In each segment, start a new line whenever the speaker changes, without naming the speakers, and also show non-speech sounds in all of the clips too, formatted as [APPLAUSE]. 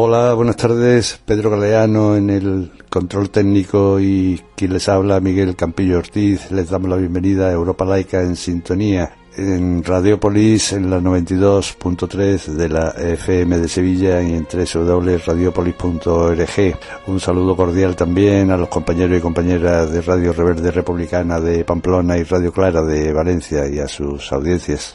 Hola, buenas tardes. Pedro Galeano en el control técnico y quien les habla, Miguel Campillo Ortiz. Les damos la bienvenida a Europa Laica en sintonía en Radiopolis en la 92.3 de la FM de Sevilla y en www.radiopolis.org. Un saludo cordial también a los compañeros y compañeras de Radio Reverde Republicana de Pamplona y Radio Clara de Valencia y a sus audiencias.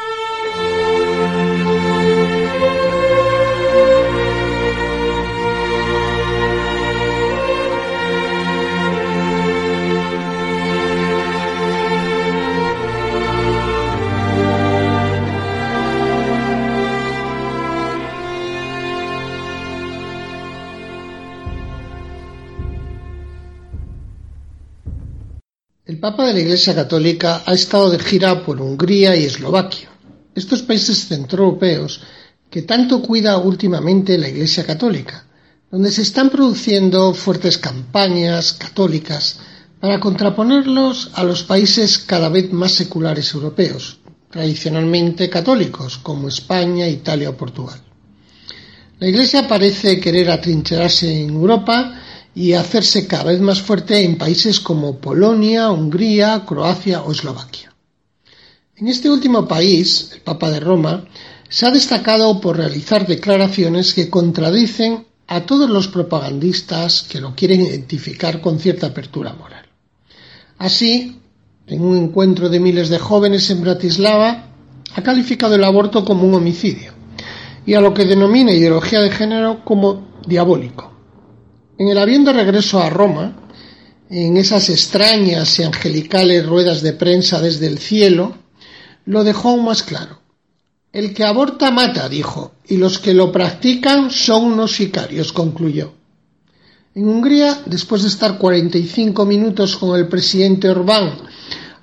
Papa de la Iglesia Católica ha estado de gira por Hungría y Eslovaquia, estos países centroeuropeos que tanto cuida últimamente la Iglesia Católica, donde se están produciendo fuertes campañas católicas para contraponerlos a los países cada vez más seculares europeos, tradicionalmente católicos, como España, Italia o Portugal. La Iglesia parece querer atrincherarse en Europa y hacerse cada vez más fuerte en países como Polonia, Hungría, Croacia o Eslovaquia. En este último país, el Papa de Roma, se ha destacado por realizar declaraciones que contradicen a todos los propagandistas que lo quieren identificar con cierta apertura moral. Así, en un encuentro de miles de jóvenes en Bratislava, ha calificado el aborto como un homicidio y a lo que denomina ideología de género como diabólico en el avión de regreso a Roma, en esas extrañas y angelicales ruedas de prensa desde el cielo, lo dejó aún más claro. El que aborta mata, dijo, y los que lo practican son unos sicarios, concluyó. En Hungría, después de estar 45 minutos con el presidente Orbán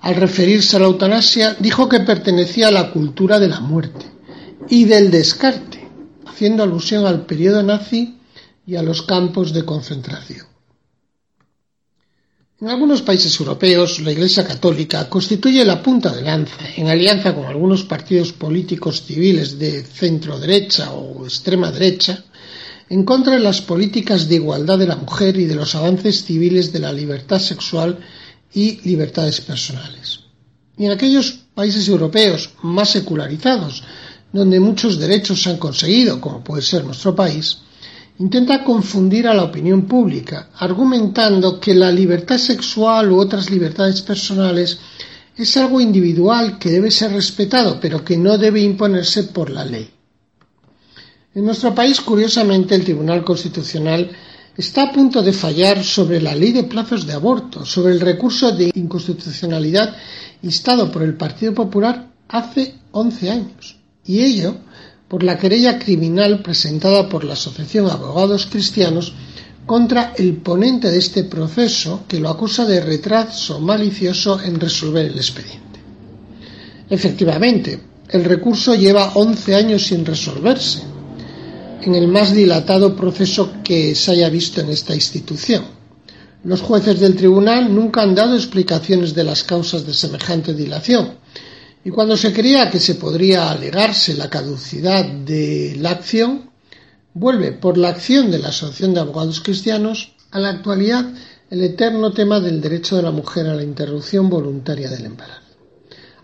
al referirse a la eutanasia, dijo que pertenecía a la cultura de la muerte y del descarte, haciendo alusión al periodo nazi y a los campos de concentración. En algunos países europeos, la Iglesia Católica constituye la punta de lanza, en alianza con algunos partidos políticos civiles de centro derecha o extrema derecha, en contra de las políticas de igualdad de la mujer y de los avances civiles de la libertad sexual y libertades personales. Y en aquellos países europeos más secularizados, donde muchos derechos se han conseguido, como puede ser nuestro país, intenta confundir a la opinión pública, argumentando que la libertad sexual u otras libertades personales es algo individual que debe ser respetado, pero que no debe imponerse por la ley. En nuestro país, curiosamente, el Tribunal Constitucional está a punto de fallar sobre la ley de plazos de aborto, sobre el recurso de inconstitucionalidad instado por el Partido Popular hace 11 años. Y ello por la querella criminal presentada por la Asociación Abogados Cristianos contra el ponente de este proceso que lo acusa de retraso malicioso en resolver el expediente. Efectivamente, el recurso lleva 11 años sin resolverse, en el más dilatado proceso que se haya visto en esta institución. Los jueces del tribunal nunca han dado explicaciones de las causas de semejante dilación, y cuando se creía que se podría alegarse la caducidad de la acción, vuelve por la acción de la Asociación de Abogados Cristianos a la actualidad el eterno tema del derecho de la mujer a la interrupción voluntaria del embarazo.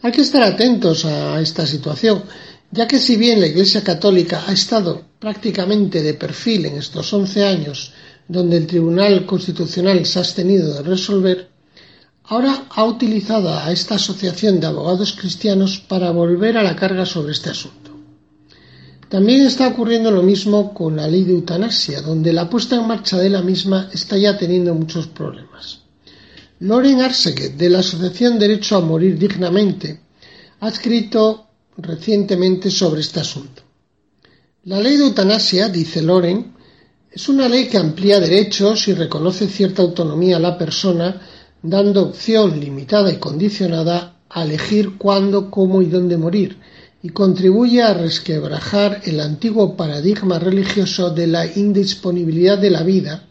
Hay que estar atentos a esta situación, ya que si bien la Iglesia Católica ha estado prácticamente de perfil en estos once años donde el Tribunal Constitucional se ha abstenido de resolver, ahora ha utilizado a esta asociación de abogados cristianos para volver a la carga sobre este asunto. También está ocurriendo lo mismo con la ley de eutanasia, donde la puesta en marcha de la misma está ya teniendo muchos problemas. Loren Arseguet, de la Asociación Derecho a Morir Dignamente, ha escrito recientemente sobre este asunto. La ley de eutanasia, dice Loren, es una ley que amplía derechos y reconoce cierta autonomía a la persona, dando opción limitada y condicionada a elegir cuándo, cómo y dónde morir, y contribuye a resquebrajar el antiguo paradigma religioso de la indisponibilidad de la vida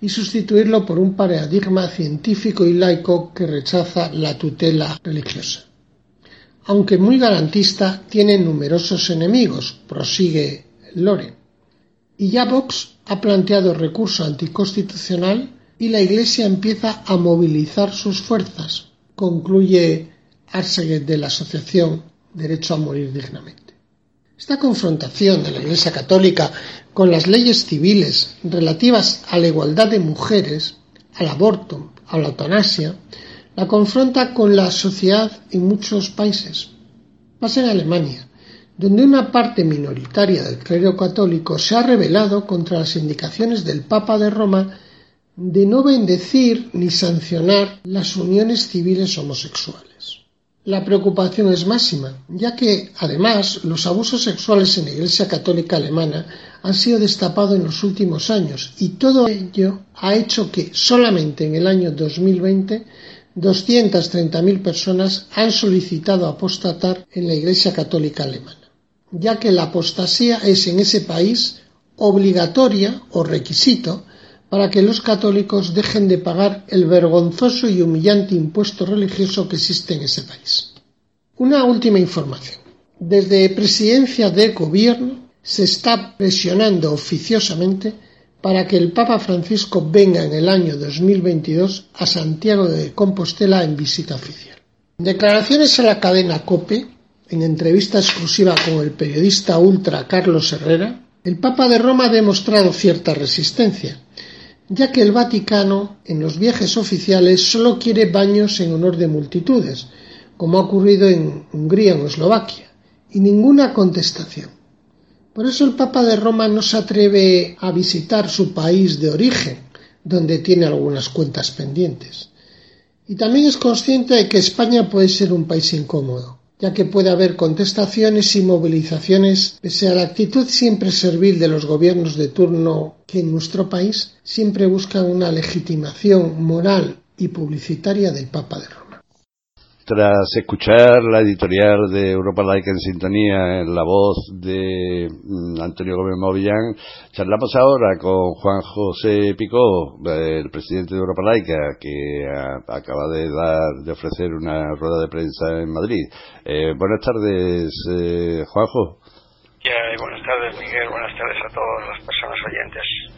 y sustituirlo por un paradigma científico y laico que rechaza la tutela religiosa. Aunque muy garantista, tiene numerosos enemigos, prosigue Loren. Y ya Vox ha planteado recurso anticonstitucional y la Iglesia empieza a movilizar sus fuerzas, concluye Arseguet de la Asociación derecho a morir dignamente. Esta confrontación de la Iglesia Católica con las leyes civiles relativas a la igualdad de mujeres, al aborto, a la eutanasia, la confronta con la sociedad en muchos países. Pasa en Alemania, donde una parte minoritaria del clero católico se ha rebelado contra las indicaciones del Papa de Roma de no bendecir ni sancionar las uniones civiles homosexuales. La preocupación es máxima, ya que, además, los abusos sexuales en la Iglesia Católica Alemana han sido destapados en los últimos años y todo ello ha hecho que solamente en el año 2020 230.000 personas han solicitado apostatar en la Iglesia Católica Alemana, ya que la apostasía es en ese país obligatoria o requisito para que los católicos dejen de pagar el vergonzoso y humillante impuesto religioso que existe en ese país. Una última información. Desde Presidencia de Gobierno se está presionando oficiosamente para que el Papa Francisco venga en el año 2022 a Santiago de Compostela en visita oficial. declaraciones a la cadena COPE, en entrevista exclusiva con el periodista ultra Carlos Herrera, el Papa de Roma ha demostrado cierta resistencia, ya que el Vaticano en los viajes oficiales solo quiere baños en honor de multitudes, como ha ocurrido en Hungría o Eslovaquia, y ninguna contestación. Por eso el Papa de Roma no se atreve a visitar su país de origen, donde tiene algunas cuentas pendientes. Y también es consciente de que España puede ser un país incómodo, ya que puede haber contestaciones y movilizaciones pese a la actitud siempre servil de los gobiernos de turno que en nuestro país siempre buscan una legitimación moral y publicitaria del Papa de Roma.
Tras escuchar la editorial de Europa Laica en sintonía en la voz de mm, Antonio Gómez Movillán, charlamos ahora con Juan José Picó, el presidente de Europa Laica, que acaba de dar, de ofrecer una rueda de prensa en Madrid. Eh, buenas tardes, eh, Juanjo.
buenas tardes, Miguel. Buenas tardes a todas las personas oyentes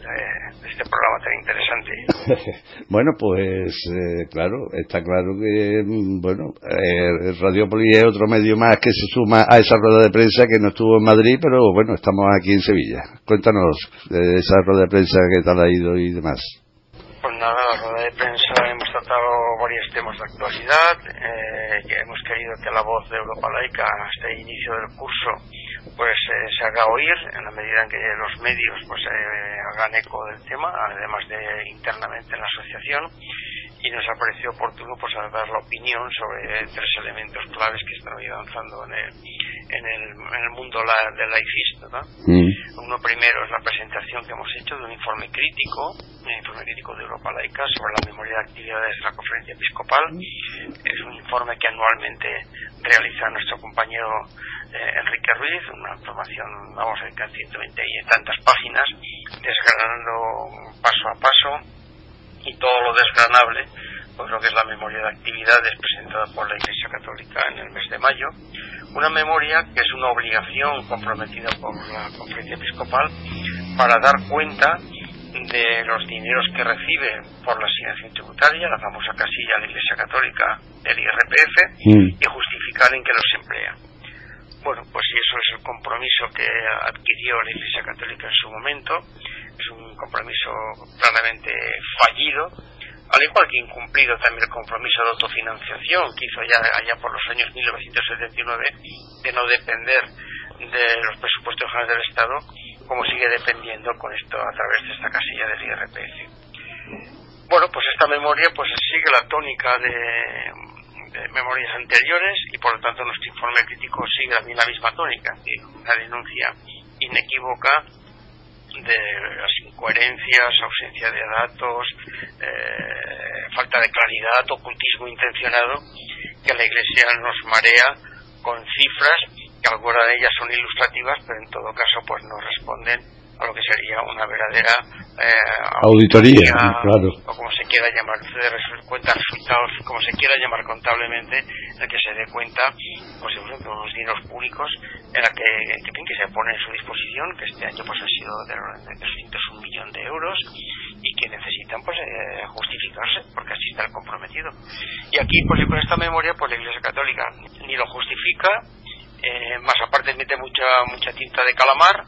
de este programa tan interesante. [LAUGHS]
bueno, pues eh, claro, está claro que, mm, bueno, eh, Radiopolis es otro medio más que se suma a esa rueda de prensa que no estuvo en Madrid, pero bueno, estamos aquí en Sevilla. Cuéntanos de esa rueda de prensa que tal ha ido y demás.
Pues nada, la rueda de prensa hemos tratado varios temas de actualidad, eh, que hemos querido que la voz de Europa Laica hasta el inicio del curso pues eh, se haga oír en la medida en que los medios pues eh, hagan eco del tema, además de internamente en la asociación y nos ha parecido oportuno pues dar la opinión sobre tres elementos claves que están hoy avanzando en el, en el, en el mundo la, del laicista. Mm. Uno primero es la presentación que hemos hecho de un informe crítico, un informe crítico de Europa Laica sobre la memoria de actividades de la conferencia episcopal. Es un informe que anualmente realiza nuestro compañero Enrique Ruiz, una información, vamos a decir, 120 y tantas páginas, desgranando paso a paso y todo lo desgranable, pues lo que es la memoria de actividades presentada por la Iglesia Católica en el mes de mayo, una memoria que es una obligación comprometida por la Conferencia Episcopal para dar cuenta de los dineros que recibe por la asignación tributaria, la famosa casilla de la Iglesia Católica del IRPF, mm. y justificar en qué los emplea. Bueno, pues si eso es el compromiso que adquirió la Iglesia Católica en su momento, es un compromiso claramente fallido, al igual que incumplido también el compromiso de autofinanciación que hizo ya allá por los años 1979 de no depender de los presupuestos generales del Estado, como sigue dependiendo con esto a través de esta casilla del IRPF. Bueno, pues esta memoria pues sigue la tónica de, memorias anteriores y por lo tanto nuestro informe crítico sigue también la misma tónica, una denuncia inequívoca de las incoherencias, ausencia de datos, eh, falta de claridad, ocultismo intencionado, que la Iglesia nos marea con cifras que algunas de ellas son ilustrativas, pero en todo caso pues no responden a lo que sería una verdadera
eh, auditoría, claro.
o como se quiera llamar, de cuenta resultados, como se quiera llamar contablemente, en el que se dé cuenta pues, de unos dineros públicos en la que, que, que se pone a su disposición, que este año pues ha sido de, de 201 millón de euros y que necesitan pues eh, justificarse, porque así está el comprometido. Y aquí pues con esta memoria pues la Iglesia Católica ni lo justifica, eh, más aparte mete mucha mucha tinta de calamar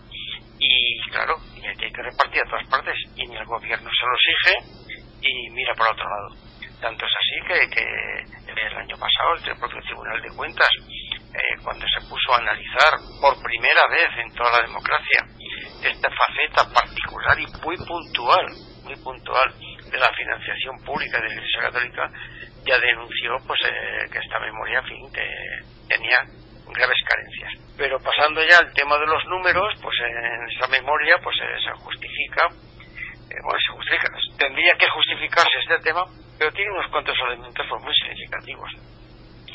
y claro, y hay que repartir a todas partes y ni el gobierno se lo exige y mira por otro lado. Tanto es así que, que el año pasado el propio Tribunal de Cuentas, eh, cuando se puso a analizar por primera vez en toda la democracia esta faceta particular y muy puntual, muy puntual de la financiación pública de la Iglesia Católica, ya denunció pues eh, que esta memoria, fin, que tenía graves carencias. Pero pasando ya al tema de los números, pues en esa memoria pues eh, se justifica, eh, bueno, se justifica, tendría que justificarse este tema, pero tiene unos cuantos elementos pues, muy significativos.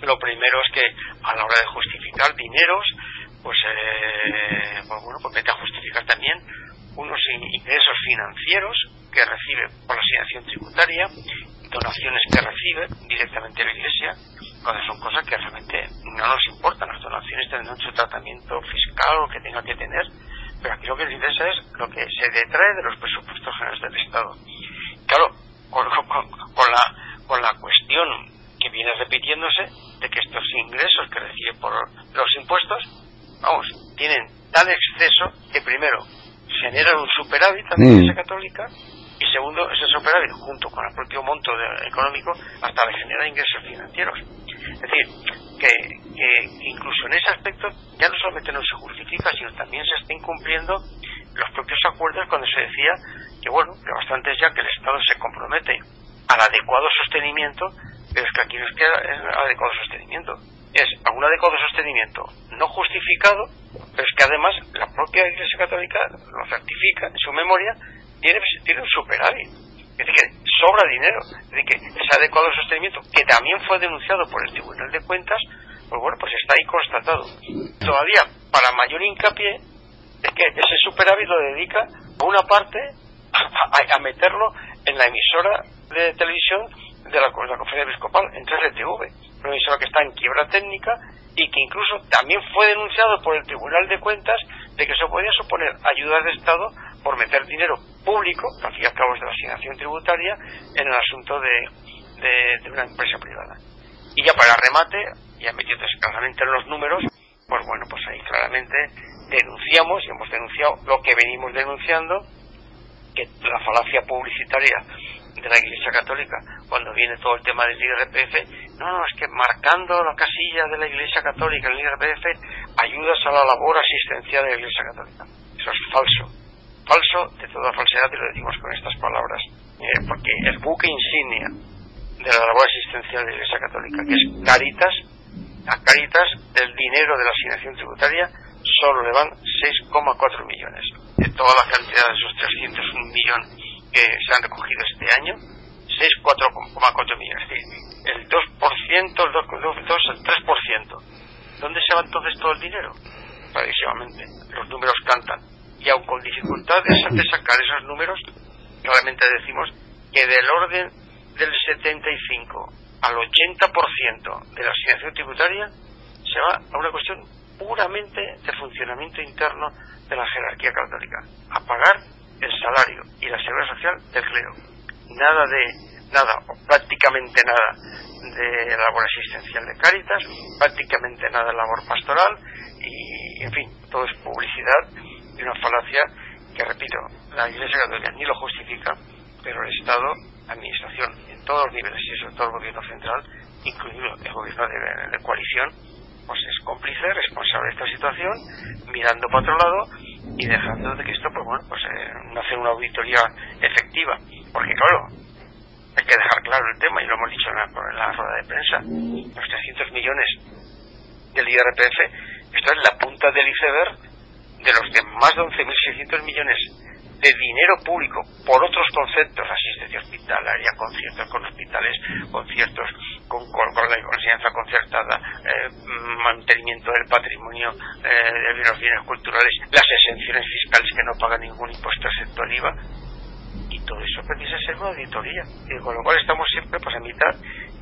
Lo primero es que a la hora de justificar dineros, pues, eh, pues bueno, pues a justificar también unos ingresos financieros que recibe por la asignación tributaria, donaciones que recibe directamente la Iglesia, cuando son cosas que realmente no nos importan. Las donaciones tendrán su tratamiento fiscal o que tenga que tener, pero aquí lo que interesa es lo que se detrae de los presupuestos generales del Estado. Claro, con, la, con la cuestión que viene repitiéndose de que estos ingresos que recibe por los impuestos, vamos, tienen tal exceso que primero generan un superávit a la mm. Iglesia Católica y segundo, ese superávit junto con el propio monto económico hasta le genera ingresos financieros. Es decir, que, incluso en ese aspecto ya no solamente no se justifica, sino también se está incumpliendo los propios acuerdos cuando se decía que, bueno, que bastante es ya que el Estado se compromete al adecuado sostenimiento, pero es que aquí no es que el adecuado sostenimiento, es un adecuado sostenimiento no justificado, pero es que además la propia Iglesia Católica lo certifica en su memoria, tiene, tiene un superávit es decir, que sobra dinero, es decir, que ese adecuado sostenimiento, que también fue denunciado por el Tribunal de Cuentas, pues bueno, pues está ahí constatado. Todavía, para mayor hincapié, es que ese superávit lo dedica a una parte a, meterlo en la emisora de televisión de la, Conferencia Episcopal, en 3TV, una emisora que está en quiebra técnica y que incluso también fue denunciado por el Tribunal de Cuentas de que se podía suponer ayuda de Estado por meter dinero público, al fin y al cabo es de la asignación tributaria, en el asunto de, de, una empresa privada. Y ya para remate, ya metiendo claramente en los números, pues bueno, pues ahí claramente denunciamos y hemos denunciado lo que venimos denunciando, que la falacia publicitaria de la Iglesia Católica, cuando viene todo el tema del IRPF, no, no, es que marcando la casilla de la Iglesia Católica en el IRPF ayudas a la labor asistencial de la Iglesia Católica. Eso es falso falso de toda falsedad y lo decimos con estas palabras, eh, porque el buque insignia de la labor asistencial de la Iglesia Católica, que es Caritas, a Caritas del dinero de la asignación tributaria solo le van 6,4 millones. De toda la cantidad de esos 301 millones que se han recogido este año, 6,4 millones. El 2%, el 2, el 3%. ¿Dónde se va entonces todo el dinero? Clarísimamente. Los números cantan y aun con dificultades de sacar esos números, realmente decimos que del orden del 75 al 80% de la asignación tributaria se va a una cuestión puramente de funcionamiento interno de la jerarquía católica, a pagar el salario y la seguridad social del clero. Nada de, nada, o prácticamente nada de labor asistencial de Cáritas, prácticamente nada de labor pastoral y, en fin, todo es publicidad y una falacia que, repito, la Iglesia Católica ni lo justifica, pero el Estado, la Administración, en todos los niveles y sobre todo el gobierno central, incluido el gobierno de, coalición, pues es cómplice, responsable de esta situación, mirando para otro lado y dejando de que esto, pues bueno, pues eh, no hace una auditoría efectiva. Porque claro, hay que dejar claro el tema, y lo hemos dicho en la, en la rueda de prensa, los 300 millones del IRPF, esto es la punta del iceberg de los de más de 11.600 millones de dinero público por otros conceptos, asistencia hospitalaria, conciertos con hospitales, conciertos con, con, la enseñanza concertada, eh, mantenimiento del patrimonio eh, de los bienes culturales, las exenciones fiscales que no pagan ningún impuesto excepto el IVA, y todo eso precisa ser una auditoría. Y con lo cual estamos siempre pues a mitad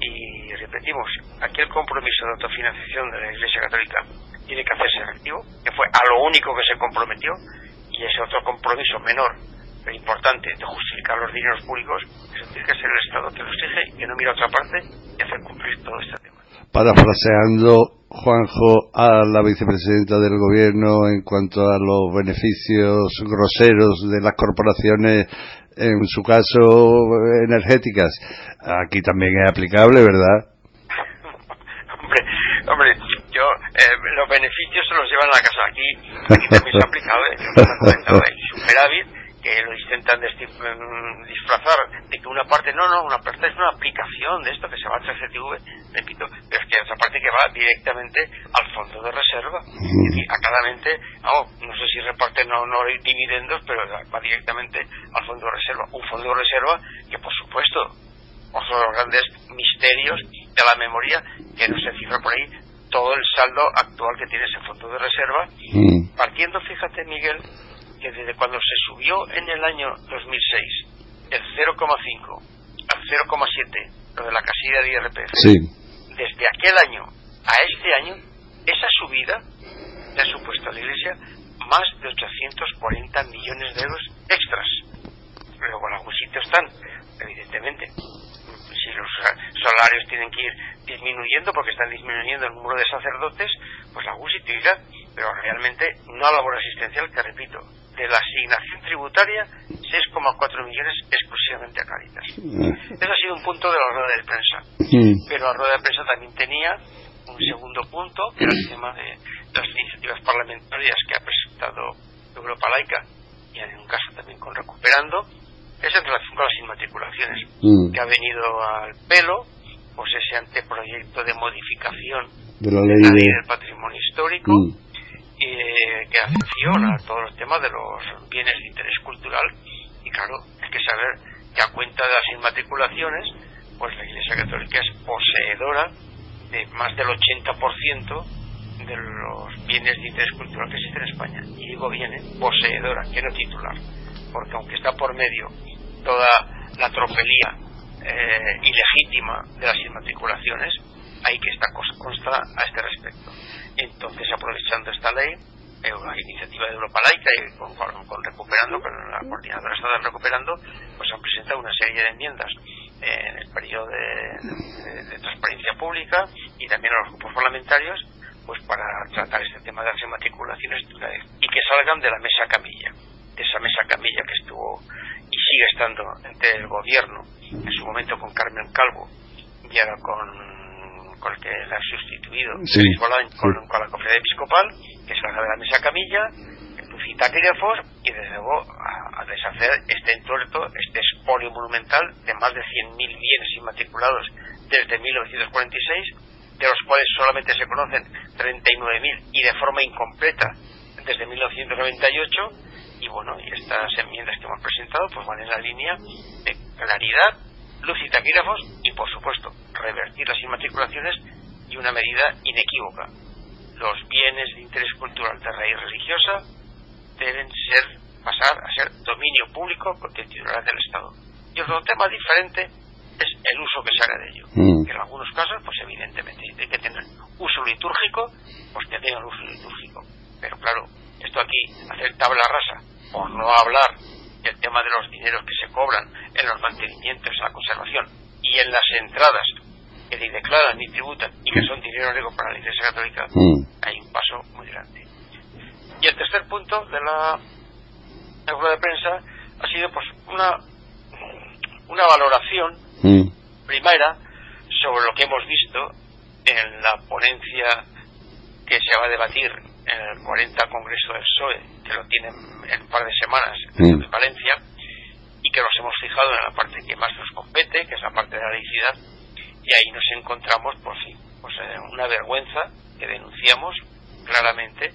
y repetimos, aquí el compromiso de autofinanciación de la Iglesia Católica tiene que hacerse efectivo, que fue a lo único que se comprometió, y ese otro compromiso menor, pero importante, de justificar los dineros públicos, eso tiene que ser el Estado que lo exige y que no mira a otra parte y hacer cumplir todo este tema.
Parafraseando, Juanjo, a la vicepresidenta del Gobierno en cuanto a los beneficios groseros de las corporaciones, en su caso energéticas, aquí también es aplicable, ¿verdad? [LAUGHS]
hombre, hombre, eh, los beneficios se los llevan a la casa. Aquí, aquí también se ha aplicado, ¿eh? el superávit, que lo intentan mm, disfrazar de que una parte, no, no, una parte es una aplicación de esto que se va a CCTV, repito, pero es que esa parte que va directamente al fondo de reserva. Y a cada mente, no sé si reparte no, no dividendos, pero va directamente al fondo de reserva. Un fondo de reserva que, por supuesto, otro de los grandes misterios de la memoria, que no se cifra por ahí, todo el saldo actual que tiene ese fondo de reserva, mm. partiendo, fíjate Miguel, que desde cuando se subió en el año 2006 el 0,5 al 0,7, lo de la casilla de IRPF, desde aquel año a este año, esa subida le ha supuesto a la Iglesia más de 840 millones de euros extras. Luego en algún sitio están, evidentemente, si los salarios tienen que ir disminuyendo porque están disminuyendo el número de sacerdotes, pues la UCI irá, pero realmente no a labor asistencial, que repito, de la asignación tributaria 6,4 millones exclusivamente a Caritas. Mm. Ese ha sido un punto de la rueda de prensa. Mm. Pero la rueda de prensa también tenía un segundo punto, que era el tema de las iniciativas parlamentarias que ha presentado Europa Laica, y en un caso también con Recuperando, es en relación con las inmatriculaciones, mm. que ha venido al pelo, pues ese anteproyecto de modificación
de la ley, del
patrimonio histórico, mm. y, que afecciona todos los temas de los bienes de interés cultural, y claro, hay que saber que a cuenta de las inmatriculaciones, pues la Iglesia Católica es poseedora de más del 80% de los bienes de interés cultural que existen en España. Y digo bien, poseedora, que no titular, porque aunque está por medio toda la tropelía eh, ilegítima de las inmatriculaciones, hay que esta cosa consta a este respecto. Entonces, aprovechando esta ley, eh, la iniciativa de Europa Laica y con, Recuperando, con la coordinadora está Recuperando, pues han presentado una serie de enmiendas en el periodo de, transparencia pública y también a los grupos parlamentarios pues para tratar este tema de las inmatriculaciones y que salgan de la mesa camilla, de esa mesa camilla que estuvo sigue estando entre el gobierno, en su momento con Carmen Calvo y ahora con, con el que la ha sustituido, con, con, la conferencia episcopal, que es la de la mesa camilla, cita taquígrafos y desde luego a, deshacer este entuerto, este expolio monumental de más de 100.000 bienes inmatriculados desde 1946, de los cuales solamente se conocen 39.000 y de forma incompleta desde 1998 y bueno, y estas enmiendas que hemos presentado pues van en la línea de claridad, luz y taquígrafos y por supuesto revertir las inmatriculaciones y una medida inequívoca. Los bienes de interés cultural de raíz religiosa deben ser pasar a ser dominio público de titular del Estado. Y otro tema diferente es el uso que se haga de ello. Mm. en algunos casos, pues evidentemente, hay que tener uso litúrgico, pues que tengan uso litúrgico. Pero claro, esto aquí, hacer tabla rasa, por no hablar del tema de los dineros que se cobran en los mantenimientos, en la conservación y en las entradas que ni declaran ni tributan y que son dinero negro para la Iglesia Católica, mm. hay un paso muy grande. Y el tercer punto de la, rueda de prensa ha sido pues una, una valoración mm. primera sobre lo que hemos visto en la ponencia que se va a debatir en el 40 Congreso del PSOE, que lo tienen en un par de semanas en Valencia, y que nos hemos fijado en la parte que más nos compete, que es la parte de la laicidad, y ahí nos encontramos, pues sí, pues eh, una vergüenza que denunciamos claramente,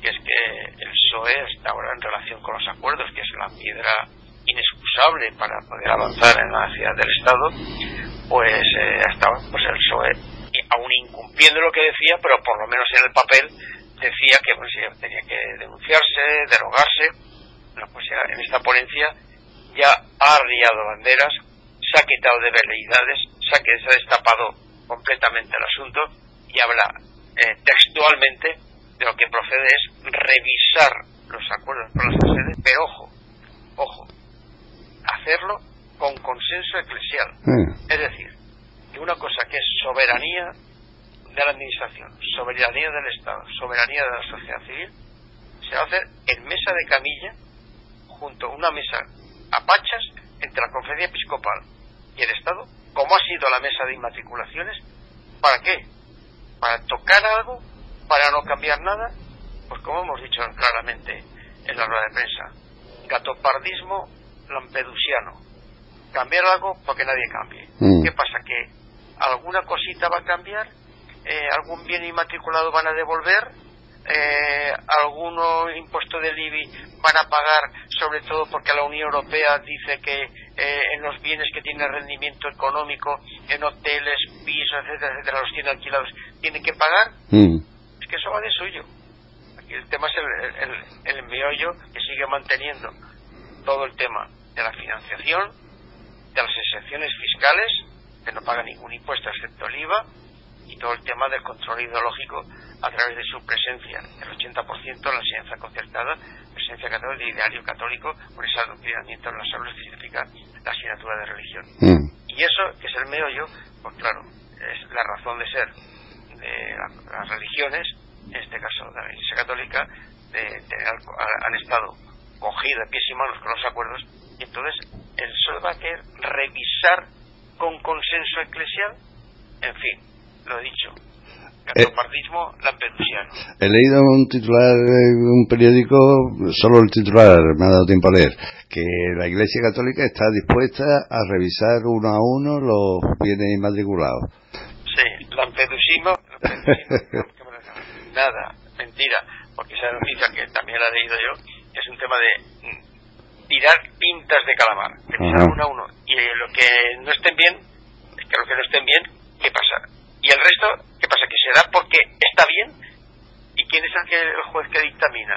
que es que el PSOE está ahora en relación con los acuerdos, que es la piedra inexcusable para poder avanzar en la ciudad del Estado, pues eh, hasta pues el PSOE, aún incumpliendo lo que decía, pero por lo menos en el papel decía que pues, tenía que denunciarse, derogarse. Bueno, pues en esta ponencia ya ha arriado banderas, se ha quitado de veleidades, se ha, se ha destapado completamente el asunto y habla eh, textualmente de lo que procede es revisar los acuerdos con las sedes, pero ojo, ojo, hacerlo con consenso eclesial. Mm. Es decir, que una cosa que es soberanía de la administración, soberanía del Estado, soberanía de la sociedad civil, se va a hacer en mesa de camilla, junto a una mesa a pachas entre la conferencia episcopal y el Estado, como ha sido la mesa de inmatriculaciones, ¿para qué? ¿Para tocar algo? ¿Para no cambiar nada? Pues como hemos dicho claramente en la rueda de prensa, gatopardismo lampedusiano. Cambiar algo porque nadie cambie. Mm. ¿Qué pasa? Que alguna cosita va a cambiar, eh, algún bien inmatriculado van a devolver, eh, alguno impuesto del IBI van a pagar, sobre todo porque la Unión Europea dice que eh, en los bienes que tienen rendimiento económico, en hoteles, pisos, etcétera, etcétera, los tienen alquilados, tienen que pagar. Mm. Es que eso va de suyo. Aquí el tema es el, el, el meollo que sigue manteniendo todo el tema de la financiación, de las excepciones fiscales, que no pagan ningún impuesto excepto el IVA, y todo el tema del control ideológico a través de su presencia, el 80% en la enseñanza concertada, presencia católica, de ideario católico, por ese adoctrinamiento en las aulas que significa la asignatura de religión. Mm. Y eso, que es el meollo, pues claro, es la razón de ser de las religiones, en este caso de la Iglesia Católica, de, han estado cogido de pies y manos con los acuerdos, y entonces el PSOE va a querer revisar con consenso eclesial, en fin, lo he dicho, catopardismo eh, lampedusiano.
He leído un titular en un periódico, solo el titular me ha dado tiempo a leer, que la Iglesia Católica está dispuesta a revisar uno a uno los bienes inmatriculados.
Sí, lampedusismo, nada, mentira, porque esa noticia que también la he leído yo, es un tema de mm, tirar pintas de calamar, de uno a uno. Y lo que no estén bien, es que lo que no estén bien, ¿qué pasa? Y el resto, ¿qué pasa? Que se da porque está bien. ¿Y quién es el, juez que dictamina?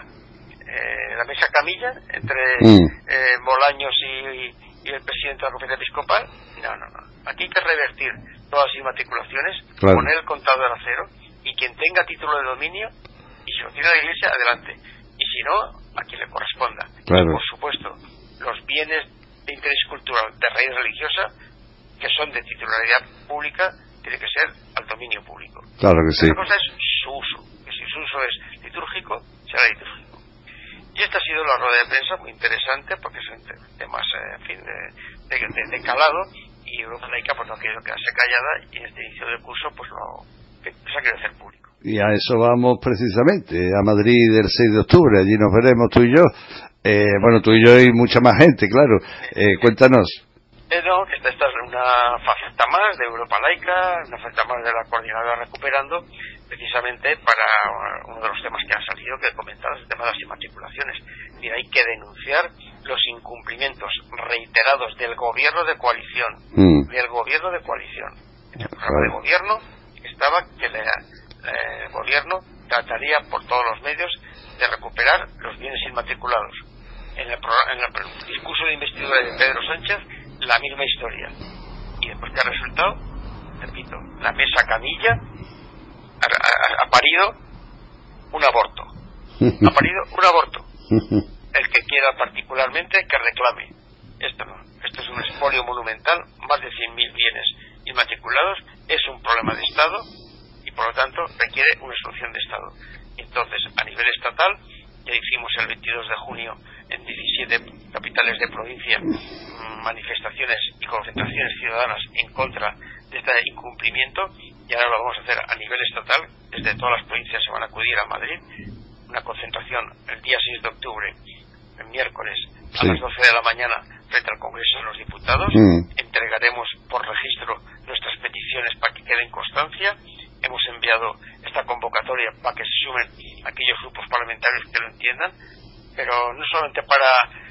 Eh, la mesa camilla entre mm. eh, Bolaños y, el presidente de la conferencia episcopal. No, no, no. Aquí hay que revertir todas las inmatriculaciones, poner el contador a cero y quien tenga título de dominio y se lo tiene la iglesia, adelante. Y si no, a quien le corresponda. por supuesto, los bienes de interés cultural de raíz religiosa, que son de titularidad pública, tiene que ser al dominio público.
Claro que sí.
La cosa es su uso, que si su uso es litúrgico, será litúrgico. Y esta ha sido la rueda de prensa muy interesante porque son temas, eh, en fin, de, calado y Europa Laica pues no quiere quedarse callada y en este inicio del curso pues lo se ha querido hacer público.
Y a eso vamos precisamente, a Madrid el 6 de octubre, allí nos veremos tú y yo. Eh, bueno, tú y yo y mucha más gente, claro. Eh, cuéntanos.
Eh, no, esta, es una faceta más de Europa Laica, una faceta más de la coordinadora Recuperando, precisamente para uno de los temas que han salido, que comentabas, el tema de las inmatriculaciones. Y hay que denunciar los incumplimientos reiterados del gobierno de coalición, mm. del gobierno de coalición. En el programa de gobierno estaba que le el gobierno trataría por todos los medios de recuperar los bienes inmatriculados. En el, discurso de investidura de Pedro Sánchez, la misma historia. Y después que ha resultado, repito, la mesa Camilla ha, parido un aborto. Ha parido un aborto. El que quiera particularmente que reclame. Esto no. Esto es un expolio monumental, más de 100.000 bienes inmatriculados, es un problema de Estado por lo tanto requiere una solución de Estado. Entonces, a nivel estatal, ya hicimos el 22 de junio en 17 capitales de provincia mm, manifestaciones y concentraciones ciudadanas en contra de este incumplimiento y ahora lo vamos a hacer a nivel estatal. Desde todas las provincias se van a acudir a Madrid. Una concentración el día 6 de octubre, el miércoles, a las 12 de la mañana, frente al Congreso de los Diputados. Mm. Entregaremos por registro nuestras peticiones para que queden constancia. Hemos enviado esta convocatoria para que se sumen aquellos grupos parlamentarios que lo entiendan, pero no solamente para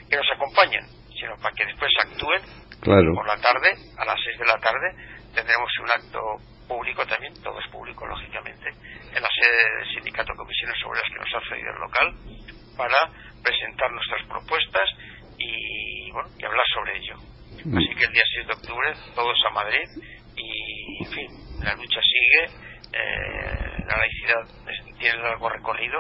que nos acompañen, sino para que después actúen. Por la tarde, a las 6 de la tarde, tendremos un acto público también, todo es público lógicamente, en la sede del Sindicato Comisiones Obreras que nos ha cedido el local, para presentar nuestras propuestas y, bueno, y hablar sobre ello. Mm. Así que el día 6 de octubre todos a Madrid y, en fin, la lucha sigue, eh, la laicidad tiene largo recorrido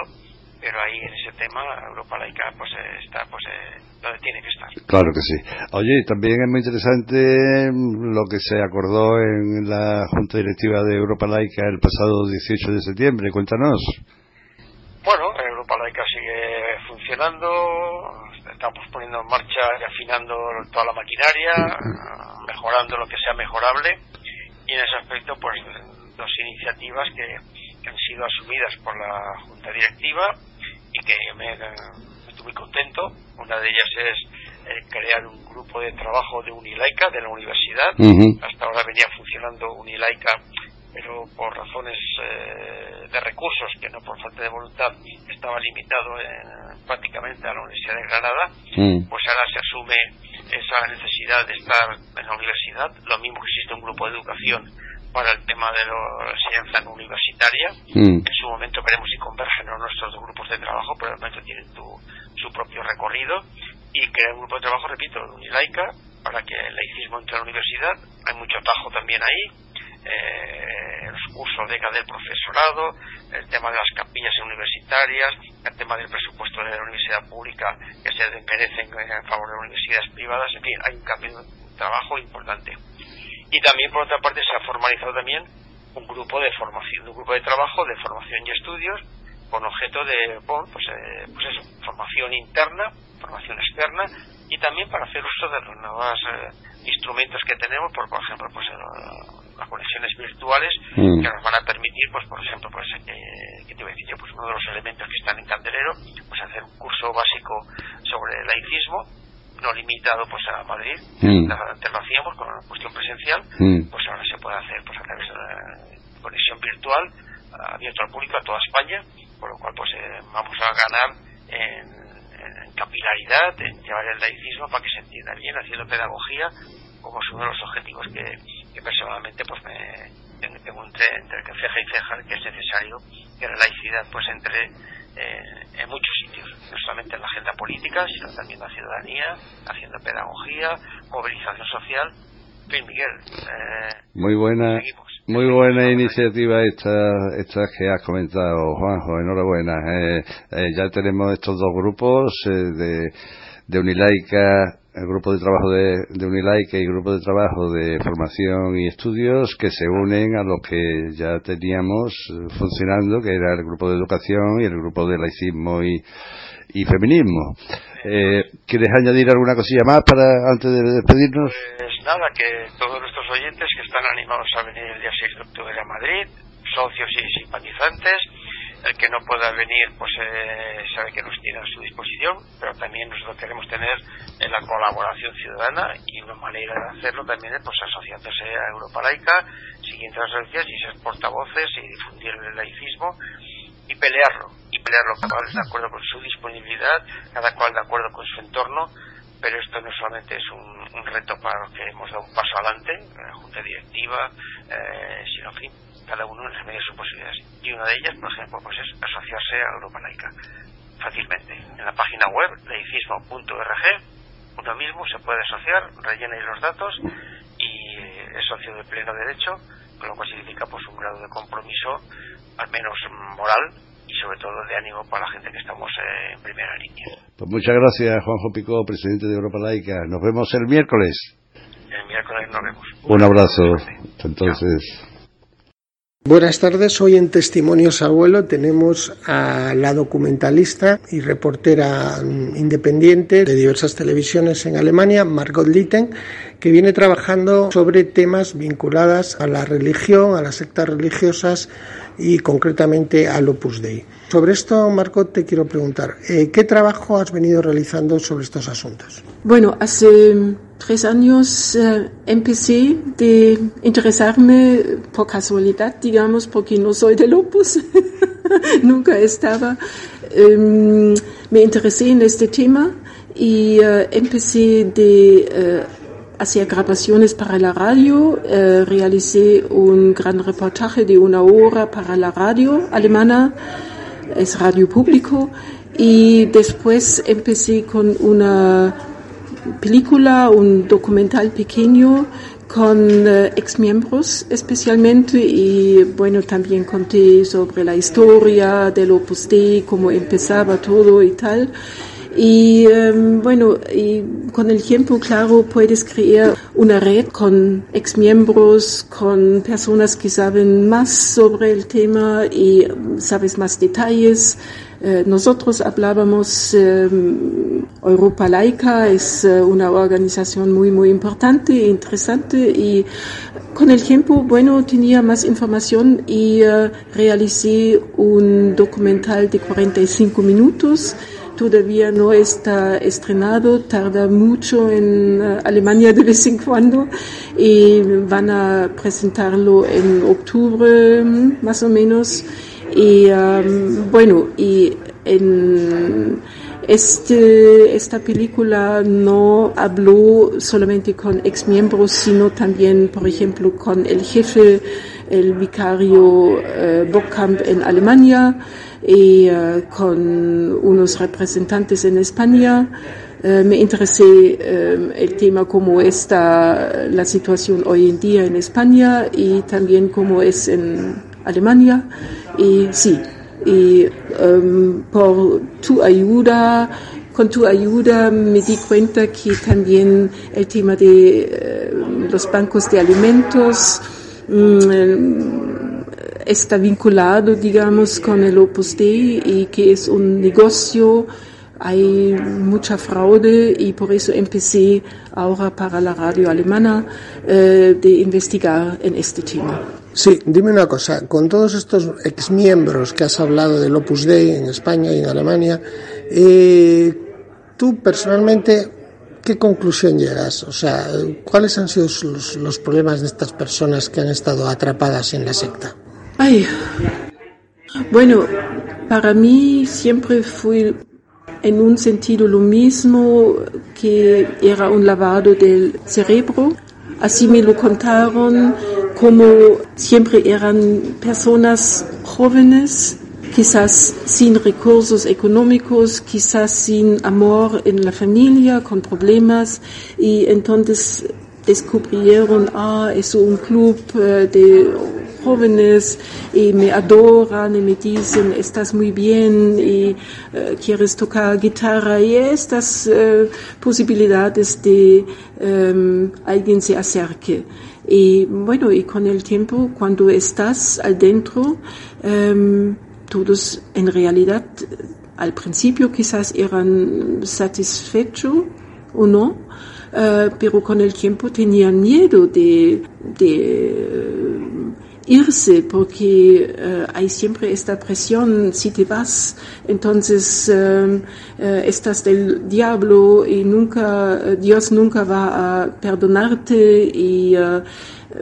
pero ahí en ese tema Europa laica pues está pues eh, donde tiene que estar.
Claro que sí. Oye, también es muy interesante lo que se acordó en la Junta Directiva de Europa Laica el pasado 18 de septiembre. Cuéntanos.
Bueno, Europa Laica sigue funcionando, estamos poniendo en marcha y afinando toda la maquinaria, [CLEARS THROAT] mejorando lo que sea mejorable y en ese aspecto pues dos iniciativas que han sido asumidas por la Junta Directiva y que me, estoy muy contento. Una de ellas es eh, crear un grupo de trabajo de Unilaica de la universidad. Hasta ahora venía funcionando Unilaica, pero por razones eh, de recursos, que no por falta de voluntad, estaba limitado prácticamente a la Universidad de Granada. Pues ahora se asume esa necesidad de estar en la universidad. Lo mismo que existe un grupo de educación para el tema de la enseñanza universitaria. Mm. En su momento veremos si convergen o nuestros dos grupos de trabajo, pero de momento tienen su propio recorrido. Y crear un grupo de trabajo, repito, unilaica, para que el laicismo entre a la universidad. Hay mucho atajo también ahí. Eh, los cursos de del profesorado, el tema de las capillas universitarias, el tema del presupuesto de la universidad pública que se desmerecen en favor de universidades privadas, en fin, hay un cambio de trabajo importante. Y también, por otra parte, se ha formalizado también un grupo de formación, un grupo de trabajo de formación y estudios con objeto de, bueno, pues, eh, pues eso, formación interna, formación externa y también para hacer uso de los nuevos eh, instrumentos que tenemos, por, por ejemplo, pues eh, las conexiones virtuales mm. que nos van a permitir, pues por ejemplo, pues que te voy a decir yo, pues uno de los elementos que están en Candelero, pues hacer un curso básico sobre el laicismo no limitado pues a Madrid, mm. antes lo hacíamos con cuestión presencial, mm. pues ahora se puede hacer pues a través de la conexión virtual, abierto al público a toda España, por lo cual pues eh, vamos a ganar en, capilaridad, en llevar el laicismo para que se entienda bien, haciendo pedagogía, como es uno de los objetivos que, personalmente pues me tengo entre, entre ceja y ceja que es necesario que la laicidad pues entre eh, en muchos sitios, no solamente en la agenda política, sino también en la ciudadanía, haciendo pedagogía, movilización social. En fin, Miguel. Eh,
muy buena, muy buena iniciativa esta, esta que has comentado, Juanjo. Enhorabuena. Eh, eh ya tenemos estos dos grupos de, de Unilaica el grupo de trabajo de, Unilaica y el grupo de trabajo de formación y estudios que se unen a los que ya teníamos eh, funcionando, que era el grupo de educación y el grupo de laicismo y, y feminismo. Eh, ¿Quieres añadir alguna cosilla más para antes de despedirnos?
Pues nada, que todos nuestros oyentes que están animados a venir el día 6 de octubre a Madrid, socios y simpatizantes, el que no pueda venir pues eh, sabe que nos tiene a su disposición pero también nosotros queremos tener en la colaboración ciudadana y una manera de hacerlo también es pues asociándose a Europa Laica siguiendo las noticias y ser portavoces y difundir el laicismo y pelearlo y pelearlo cada cual de acuerdo con su disponibilidad cada cual de acuerdo con su entorno pero esto no solamente es un, reto para los que hemos dado un paso adelante, la Junta Directiva, eh, sino, en fin, cada uno en las medidas de sus posibilidades. Y una de ellas, por ejemplo, pues es asociarse a Europa Laica fácilmente. En la página web laicismo.org uno mismo se puede asociar, rellena los datos y es socio de pleno derecho, con lo cual significa pues un grado de compromiso, al menos moral y sobre todo de ánimo para la gente que estamos eh, en primera línea.
Pues muchas gracias, Juanjo Picó, presidente de Europa Laica. Nos vemos el miércoles.
El miércoles nos vemos.
Un abrazo. Entonces.
Buenas tardes, hoy en Testimonios Abuelo tenemos a la documentalista y reportera independiente de diversas televisiones en Alemania, Margot Litten, que viene trabajando sobre temas vinculados a la religión, a las sectas religiosas y concretamente al Opus Dei. Sobre esto, Marco, te quiero preguntar, eh, ¿qué trabajo has venido realizando sobre estos asuntos?
Bueno, hace tres años eh, empecé de interesarme por casualidad, digamos, porque no soy del Opus, [LAUGHS] nunca estaba. Em, me interesé en este tema y eh, empecé de hacía grabaciones para la radio, eh, realicé un gran reportaje de una hora para la radio alemana, es radio público, y después empecé con una película, un documental pequeño con eh, exmiembros especialmente y bueno también conté sobre la historia del Opus Dei, cómo empezaba todo y tal. Y em, bueno, y con el tiempo, claro, puedes crear una red con exmiembros, con personas que saben más sobre el tema y sabes más detalles. Eh, nosotros hablábamos, em, Europa Laica es eh, una organización muy, muy importante e interesante y con el tiempo, bueno, tenía más información y uh, realicé un documental de 45 minutos todavía no está estrenado, tarda mucho en eh, Alemania de vez en cuando y van a presentarlo en octubre más o menos. Y um, bueno, y en este, esta película no habló solamente con exmiembros, sino también, por ejemplo, con el jefe, el vicario eh, Bockkamp en Alemania, y uh, con unos representantes en España. Uh, me interesé uh, el tema cómo está la situación hoy en día en España y también cómo es en Alemania. Y sí, y um, por tu ayuda, con tu ayuda me di cuenta que también el tema de los bancos de alimentos um, está vinculado, digamos, con el Opus Dei y que es un negocio, hay mucha fraude y por eso empecé ahora para la radio alemana eh, de investigar en este tema.
Sí, dime una cosa, con todos estos exmiembros que has hablado del Opus Dei en España y en Alemania, eh, tú personalmente, ¿qué conclusión llegas? O sea, ¿cuáles han sido los, los problemas de estas personas que han estado atrapadas en la secta?
Bueno, para mí siempre fue en un sentido lo mismo que era un lavado del cerebro. Así me lo contaron, como siempre eran personas jóvenes, quizás sin recursos económicos, quizás sin amor en la familia, con problemas, y entonces descubrieron, ah, es un club eh, de jóvenes y me adoran y me dicen, estás muy bien y uh, quieres tocar guitarra y estas uh, posibilidades de um, alguien se acerque. Y bueno, y con el tiempo, cuando estás adentro, um, todos en realidad al principio quizás eran satisfechos o no, uh, pero con el tiempo tenían miedo de, de irse porque uh, hay siempre esta presión, si te vas, entonces uh, uh, estás del diablo y nunca, Dios nunca va a perdonarte y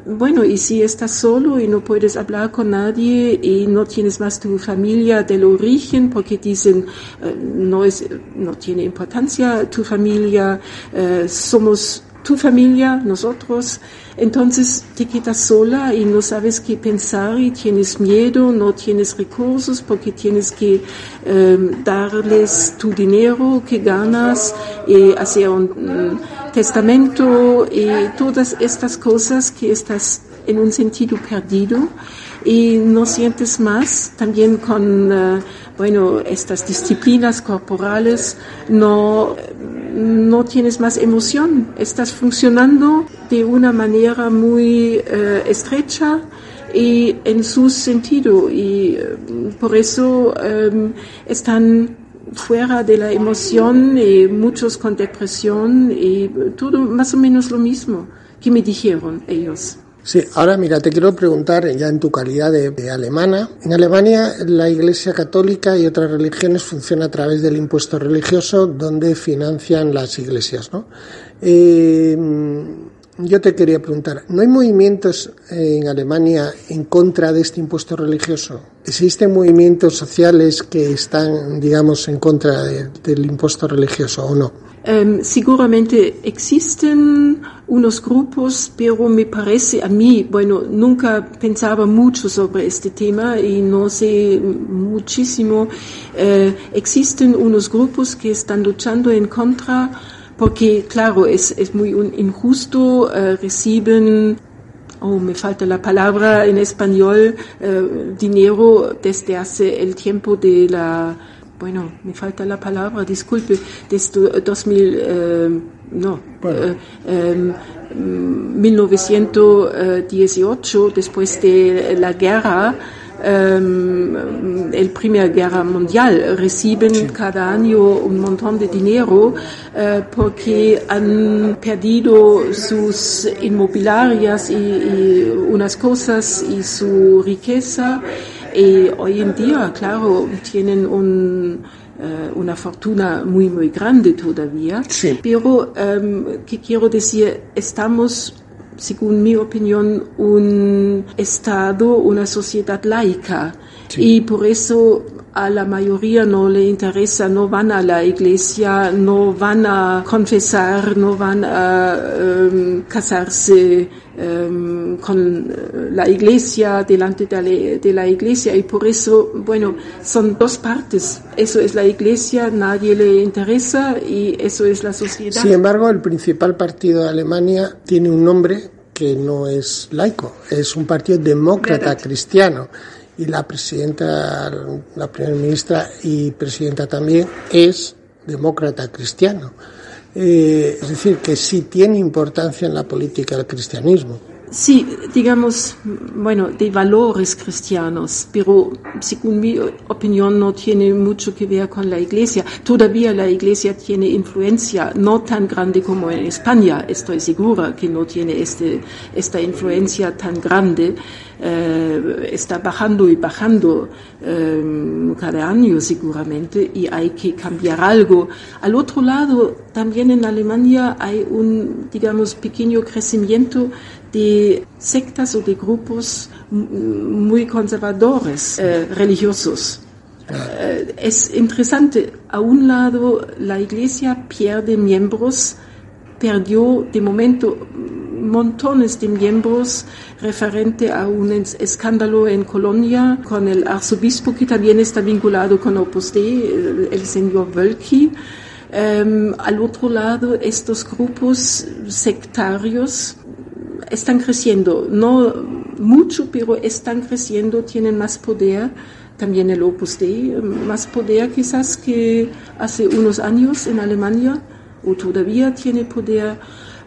bueno, y si estás solo y no puedes hablar con nadie y no tienes más tu familia del origen porque dicen no es, no tiene importancia tu familia, somos tu familia, nosotros, entonces te quedas sola y no sabes qué pensar y tienes miedo, no tienes recursos porque tienes que um, darles tu dinero que ganas y hacer un, un testamento y todas estas cosas que estás en un sentido perdido y no sientes más. También con uh, bueno estas disciplinas corporales no no tienes más emoción, estás funcionando de una manera muy uh, estrecha y en su sentido y eh, por eso um, están fuera de la emoción y muchos con depresión y todo más o menos lo mismo que me dijeron ellos.
Sí, ahora mira, te quiero preguntar ya en tu calidad de, alemana. En Alemania la Iglesia Católica y otras religiones funcionan a través del impuesto religioso donde financian las iglesias, ¿no? Eh, yo te quería preguntar, ¿no hay movimientos en Alemania en contra de este impuesto religioso? ¿Existen movimientos sociales que están, digamos, en contra del impuesto religioso o no?
Um, seguramente existen unos grupos, pero me parece a mí, bueno, nunca pensaba mucho sobre este tema y no sé muchísimo. Uh, existen unos grupos que están luchando en contra porque, claro, es, es muy injusto, uh, reciben oh, me falta la palabra en español, uh, dinero desde hace el tiempo de la bueno, me falta la palabra, disculpe, desde 2000, eh, no, bueno. eh, 1918, eh, después de la guerra, um, el Primera Guerra Mundial reciben sí. cada año un montón de dinero uh, porque han perdido sus inmobiliarias y, y unas cosas y su riqueza. Y hoy en día, claro, tienen un, uh, una fortuna muy, muy grande todavía. Sí. Pero, um, ¿qué quiero decir? Estamos según mi opinión, un Estado, una sociedad laica. Sí. Y por eso a la mayoría no le interesa, no van a la iglesia, no van a confesar, no van a um, casarse um, con la iglesia, delante de la, de la, iglesia. Y por eso, bueno, son dos partes. Eso es la iglesia, nadie le interesa y eso es la sociedad.
Sin embargo, el principal partido de Alemania tiene un nombre que no es laico, es un partido demócrata ¿Verdad? cristiano y la presidenta, la primera ministra y presidenta también es demócrata cristiano. Eh, es decir, que sí tiene importancia en la política el cristianismo.
Sí, digamos, bueno, de valores cristianos, pero según mi opinión no tiene mucho que ver con la Iglesia. Todavía la Iglesia tiene influencia, no tan grande como en España, estoy segura que no tiene este, esta influencia tan grande. Eh, está bajando y bajando eh, cada año seguramente y hay que cambiar algo. Al otro lado, también en Alemania hay un, digamos, pequeño crecimiento de sectas o de grupos muy conservadores eh, religiosos. Eh, es interesante, a un lado la iglesia pierde miembros, perdió de momento montones de miembros referente a un escándalo en Colonia con el arzobispo que también está vinculado con Opus Dei, el, señor Wölki. Um, al otro lado, estos grupos sectarios están creciendo, no mucho, pero están creciendo, tienen más poder. También el Opus Dei, más poder quizás que hace unos años en Alemania, o todavía tiene poder.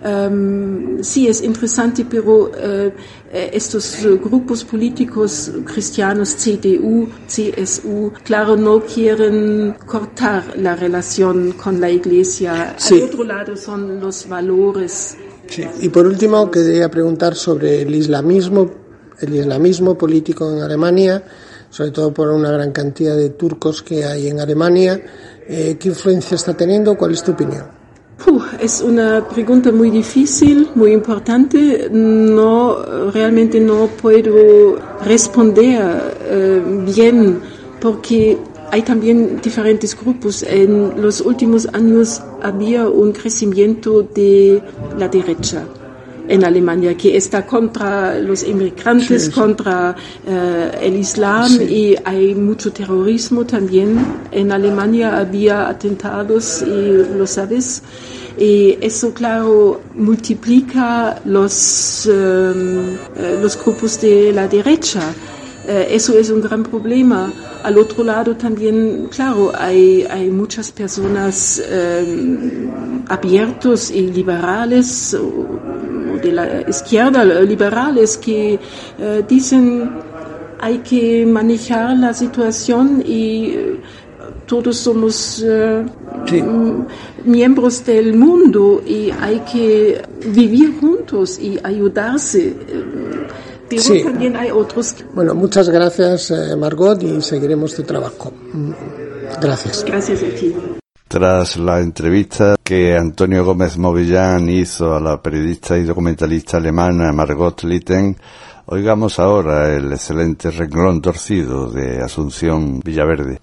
Um, sí, es interesante, pero uh, estos grupos políticos cristianos, CDU, CSU, claro, no quieren cortar la relación con la Iglesia. Sí. Al otro lado son los valores
Sí. Y por último, quería preguntar sobre el islamismo, el islamismo político en Alemania, sobre todo por una gran cantidad de turcos que hay en Alemania. Eh, ¿Qué influencia está teniendo? ¿Cuál es tu opinión?
Es una pregunta muy difícil, muy importante. No, realmente no puedo responder eh, bien porque hay también diferentes grupos. En los últimos años había un crecimiento de la derecha en Alemania, que está contra los inmigrantes, sí, sí. contra uh, el Islam sí. y hay mucho terrorismo también. En Alemania había atentados y lo sabes. Y eso, claro, multiplica los, um, los grupos de la derecha Eh, eso es un gran problema. Al otro lado también, claro, hay, hay muchas personas eh, abiertos y liberales, de la izquierda, liberales, que eh, dicen hay que manejar la situación y eh, todos somos eh, sí. miembros del mundo y hay que vivir juntos y ayudarse. Pero sí. también hay otros.
Bueno, muchas gracias Margot y seguiremos tu trabajo. Gracias.
Gracias a ti.
Tras la entrevista que Antonio Gómez Movillán hizo a la periodista y documentalista alemana Margot Litten, oigamos ahora el excelente renglón torcido de Asunción Villaverde.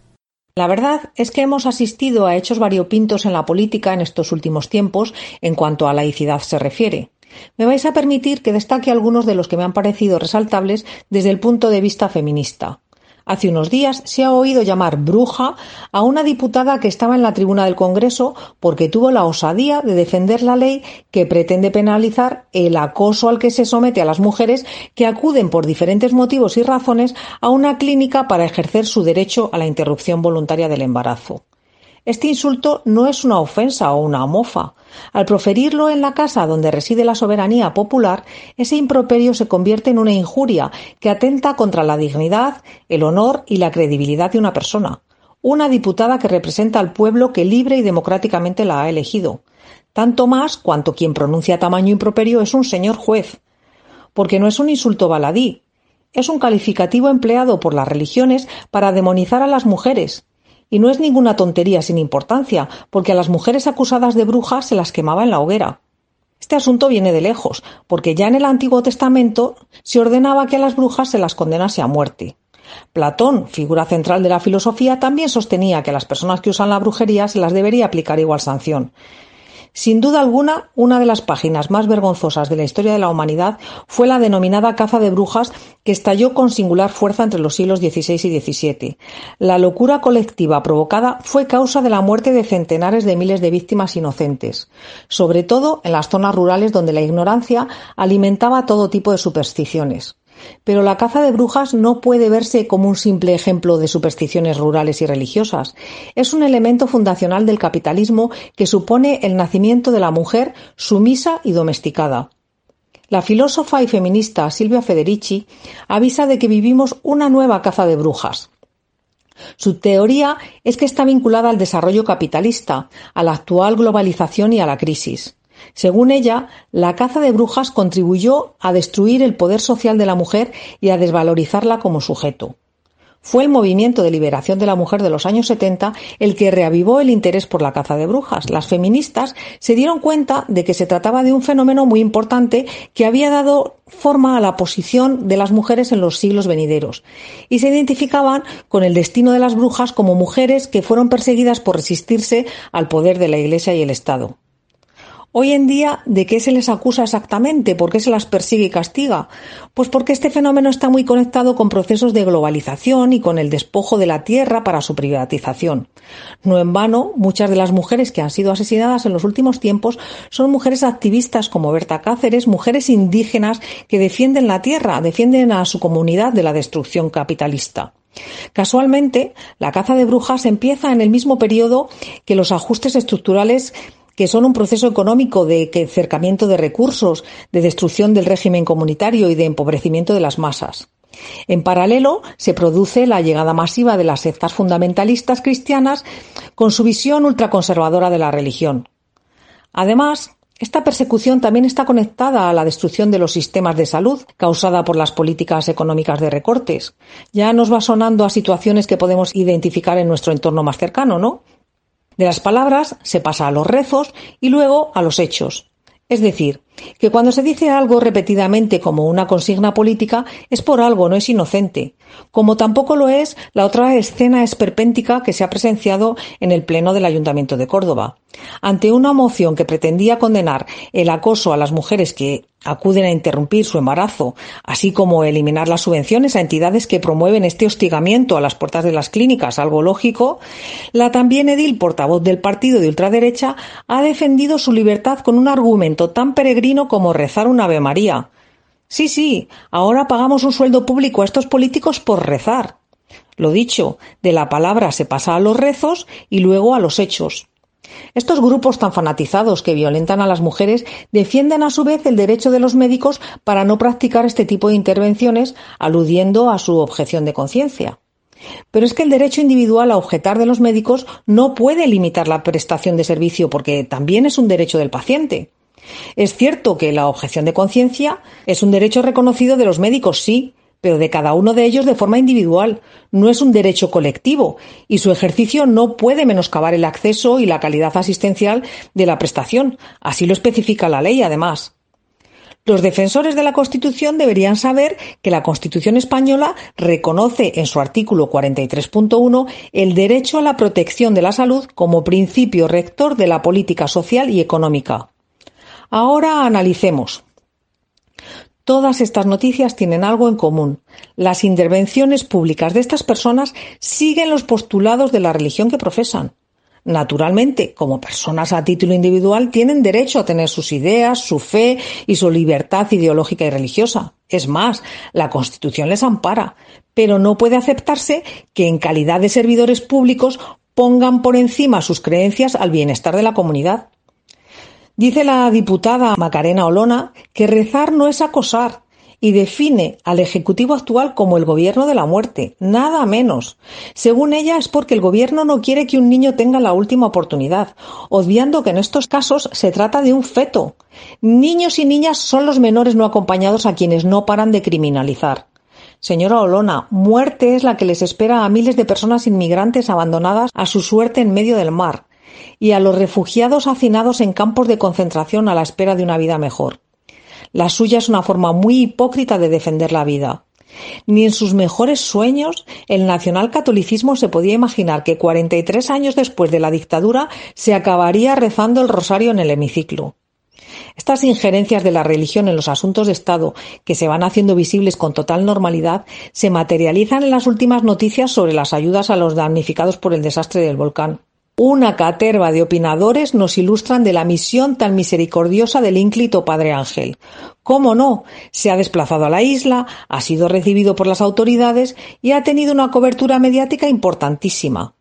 La verdad es que hemos asistido a hechos variopintos en la política en estos últimos tiempos en cuanto a laicidad se refiere. Me vais a permitir que destaque algunos de los que me han parecido resaltables desde el punto de vista feminista. Hace unos días se ha oído llamar bruja a una diputada que estaba en la tribuna del Congreso porque tuvo la osadía de defender la ley que pretende penalizar el acoso al que se somete a las mujeres que acuden por diferentes motivos y razones a una clínica para ejercer su derecho a la interrupción voluntaria del embarazo. Este insulto no es una ofensa o una mofa. Al proferirlo en la casa donde reside la soberanía popular, ese improperio se convierte en una injuria que atenta contra la dignidad, el honor y la credibilidad de una persona. Una diputada que representa al pueblo que libre y democráticamente la ha elegido. Tanto más cuanto quien pronuncia tamaño improperio es un señor juez. Porque no es un insulto baladí, es un calificativo empleado por las religiones para demonizar a las mujeres, y no es ninguna tontería sin importancia, porque a las mujeres acusadas de brujas se las quemaba en la hoguera. Este asunto viene de lejos, porque ya en el Antiguo Testamento se ordenaba que a las brujas se las condenase a muerte. Platón, figura central de la filosofía, también sostenía que a las personas que usan la brujería se las debería aplicar igual sanción. Sin duda alguna, una de las páginas más vergonzosas de la historia de la humanidad fue la denominada caza de brujas que estalló con singular fuerza entre los siglos XVI y XVII. La locura colectiva provocada fue causa de la muerte de centenares de miles de víctimas inocentes, sobre todo en las zonas rurales donde la ignorancia alimentaba todo tipo de supersticiones. Pero la caza de brujas no puede verse como un simple ejemplo de supersticiones rurales y religiosas. Es un elemento fundacional del capitalismo que supone el nacimiento de la mujer sumisa y domesticada. La filósofa y feminista Silvia Federici avisa de que vivimos una nueva caza de brujas. Su teoría es que está vinculada al desarrollo capitalista, a la actual globalización y a la crisis. Según ella, la caza de brujas contribuyó a destruir el poder social de la mujer y a desvalorizarla como sujeto. Fue el movimiento de liberación de la mujer de los años 70 el que reavivó el interés por la caza de brujas. Las feministas se dieron cuenta de que se trataba de un fenómeno muy importante que había dado forma a la posición de las mujeres en los siglos venideros y se identificaban con el destino de las brujas como mujeres que fueron perseguidas por resistirse al poder de la Iglesia y el Estado. Hoy en día, ¿de qué se les acusa exactamente? ¿Por qué se las persigue y castiga? Pues porque este fenómeno está muy conectado con procesos de globalización y con el despojo de la tierra para su privatización. No en vano, muchas de las mujeres que han sido asesinadas en los últimos tiempos son mujeres activistas como Berta Cáceres, mujeres indígenas que defienden la tierra, defienden a su comunidad de la destrucción capitalista. Casualmente, la caza de brujas empieza en el mismo periodo que los ajustes estructurales que son un proceso económico de cercamiento de recursos, de destrucción del régimen comunitario y de empobrecimiento de las masas. En paralelo, se produce la llegada masiva de las sectas fundamentalistas cristianas con su visión ultraconservadora de la religión. Además, esta persecución también está conectada a la destrucción de los sistemas de salud causada por las políticas económicas de recortes. Ya nos va sonando a situaciones que podemos identificar en nuestro entorno más cercano, ¿no? De las palabras se pasa a los rezos y luego a los hechos. Es decir, que cuando se dice algo repetidamente como una consigna política es por algo, no es inocente, como tampoco lo es la otra escena esperpéntica que se ha presenciado en el Pleno del Ayuntamiento de Córdoba. Ante una moción que pretendía condenar el acoso a las mujeres que acuden a interrumpir su embarazo, así como eliminar las subvenciones a entidades que promueven este hostigamiento a las puertas de las clínicas, algo lógico, la también edil portavoz del partido de ultraderecha ha defendido su libertad con un argumento tan peregrino como rezar un Ave María. Sí, sí, ahora pagamos un sueldo público a estos políticos por rezar. Lo dicho, de la palabra se pasa a los rezos y luego a los hechos. Estos grupos tan fanatizados que violentan a las mujeres defienden a su vez el derecho de los médicos para no practicar este tipo de intervenciones, aludiendo a su objeción de conciencia. Pero es que el derecho individual a objetar de los médicos no puede limitar la prestación de servicio porque también es un derecho del paciente. Es cierto que la objeción de conciencia es un derecho reconocido de los médicos, sí, pero de cada uno de ellos de forma individual. No es un derecho colectivo y su ejercicio no puede menoscabar el acceso y la calidad asistencial de la prestación. Así lo especifica la ley, además. Los defensores de la Constitución deberían saber que la Constitución española reconoce en su artículo 43.1 el derecho a la protección de la salud como principio rector de la política social y económica. Ahora analicemos. Todas estas noticias tienen algo en común. Las intervenciones públicas de estas personas siguen los postulados de la religión que profesan. Naturalmente, como personas a título individual, tienen derecho a tener sus ideas, su fe y su libertad ideológica y religiosa. Es más, la Constitución les ampara, pero no puede aceptarse que en calidad de servidores públicos pongan por encima sus creencias al bienestar de la comunidad. Dice la diputada Macarena Olona que rezar no es acosar, y define al Ejecutivo actual como el gobierno de la muerte, nada menos. Según ella es porque el gobierno no quiere que un niño tenga la última oportunidad, obviando que en estos casos se trata de un feto. Niños y niñas son los menores no acompañados a quienes no paran de criminalizar. Señora Olona, muerte es la que les espera a miles de personas inmigrantes abandonadas a su suerte en medio del mar y a los refugiados hacinados en campos de concentración a la espera de una vida mejor. La suya es una forma muy hipócrita de defender la vida. Ni en sus mejores sueños el nacionalcatolicismo se podía imaginar que 43 años después de la dictadura se acabaría rezando el rosario en el hemiciclo. Estas injerencias de la religión en los asuntos de Estado, que se van haciendo visibles con total normalidad, se materializan en las últimas noticias sobre las ayudas a los damnificados por el desastre del volcán. Una caterva de opinadores nos ilustran de la misión tan misericordiosa del ínclito Padre Ángel. ¿Cómo no? Se ha desplazado a la isla, ha sido recibido por las autoridades y ha tenido una cobertura mediática importantísima.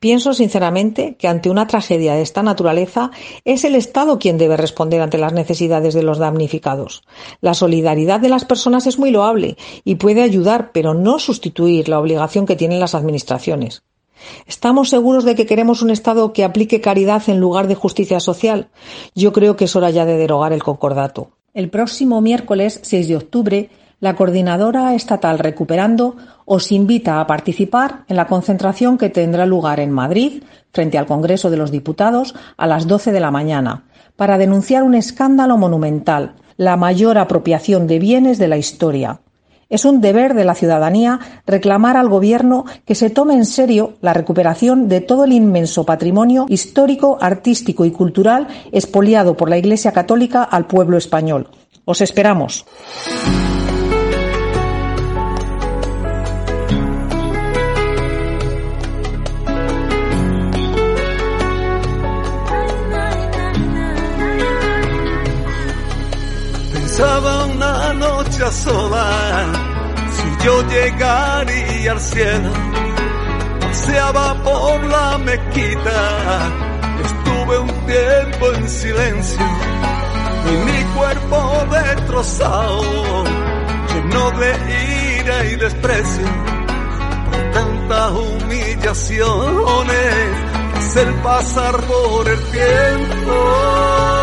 Pienso sinceramente que ante una tragedia de esta naturaleza es el Estado quien debe responder ante las necesidades de los damnificados. La solidaridad de las personas es muy loable y puede ayudar, pero no sustituir la obligación que tienen las administraciones. ¿Estamos seguros de que queremos un Estado que aplique caridad en lugar de justicia social? Yo creo que es hora ya de derogar el concordato. El próximo miércoles 6 de octubre, la Coordinadora Estatal Recuperando os invita a participar en la concentración que tendrá lugar en Madrid, frente al Congreso de los Diputados, a las 12 de la mañana, para denunciar un escándalo monumental, la mayor apropiación de bienes de la historia, es un deber de la ciudadanía reclamar al Gobierno que se tome en serio la recuperación de todo el inmenso patrimonio histórico, artístico y cultural expoliado por la Iglesia Católica al pueblo español. Os esperamos.
Sola si yo llegaría al cielo. Paseaba por la mezquita, estuve un tiempo en silencio y mi cuerpo destrozado, lleno de ira y desprecio por tantas humillaciones, hacer pasar por el tiempo.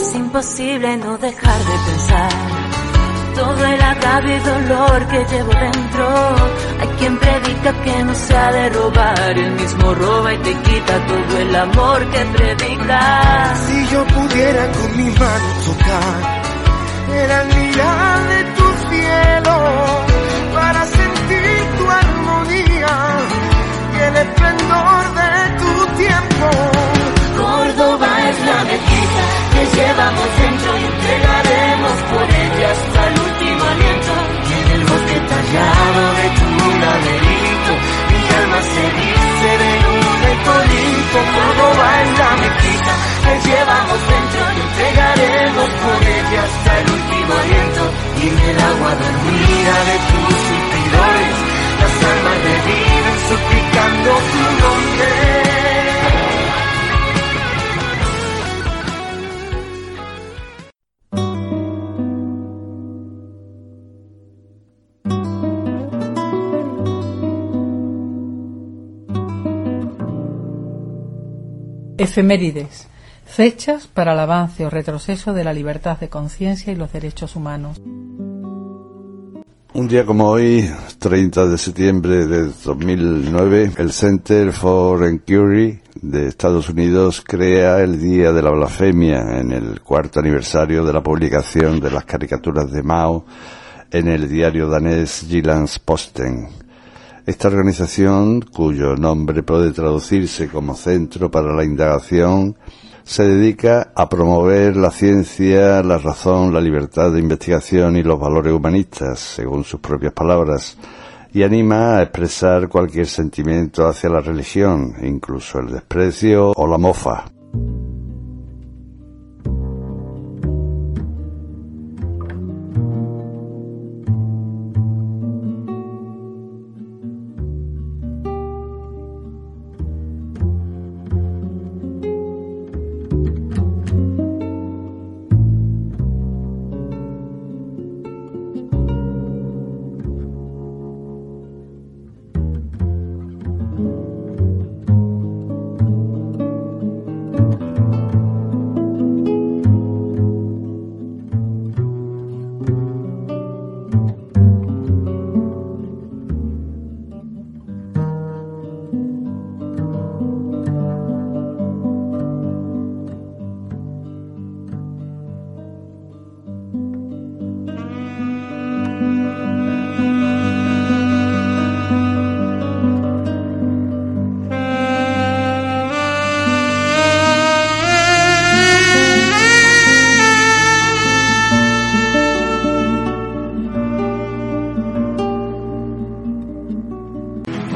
Es imposible no dejar de pensar todo el agravio y dolor que llevo dentro. Hay quien predica que no se ha de robar, el mismo roba y te quita todo el amor que predica.
Si yo pudiera con mi mano tocar el anillar de tu cielo para sentir tu armonía y el esplendor de tu tiempo.
Córdoba es la mezquita que llevamos dentro y entregaremos por ella hasta el último aliento. Y en el bosque tallado de tu laberinto, mi alma se dice de luna y colito. Córdoba es la mezquita que llevamos dentro y entregaremos
quedarte hasta el último aliento y en el agua dormida de tus suspidores las almas reviven suplicando tu nombre.
Efemérides. Fechas para el avance o retroceso de la libertad de conciencia y los derechos humanos.
Un día como hoy, 30 de septiembre de 2009, el Center for Inquiry de Estados Unidos crea el Día de la Blasfemia en el cuarto aniversario de la publicación de las caricaturas de Mao en el diario danés Jyllands-Posten. Esta organización, cuyo nombre puede traducirse como Centro para la Indagación, se dedica a promover la ciencia, la razón, la libertad de investigación y los valores humanistas, según sus propias palabras, y anima a expresar cualquier sentimiento hacia la religión, incluso el desprecio o la mofa.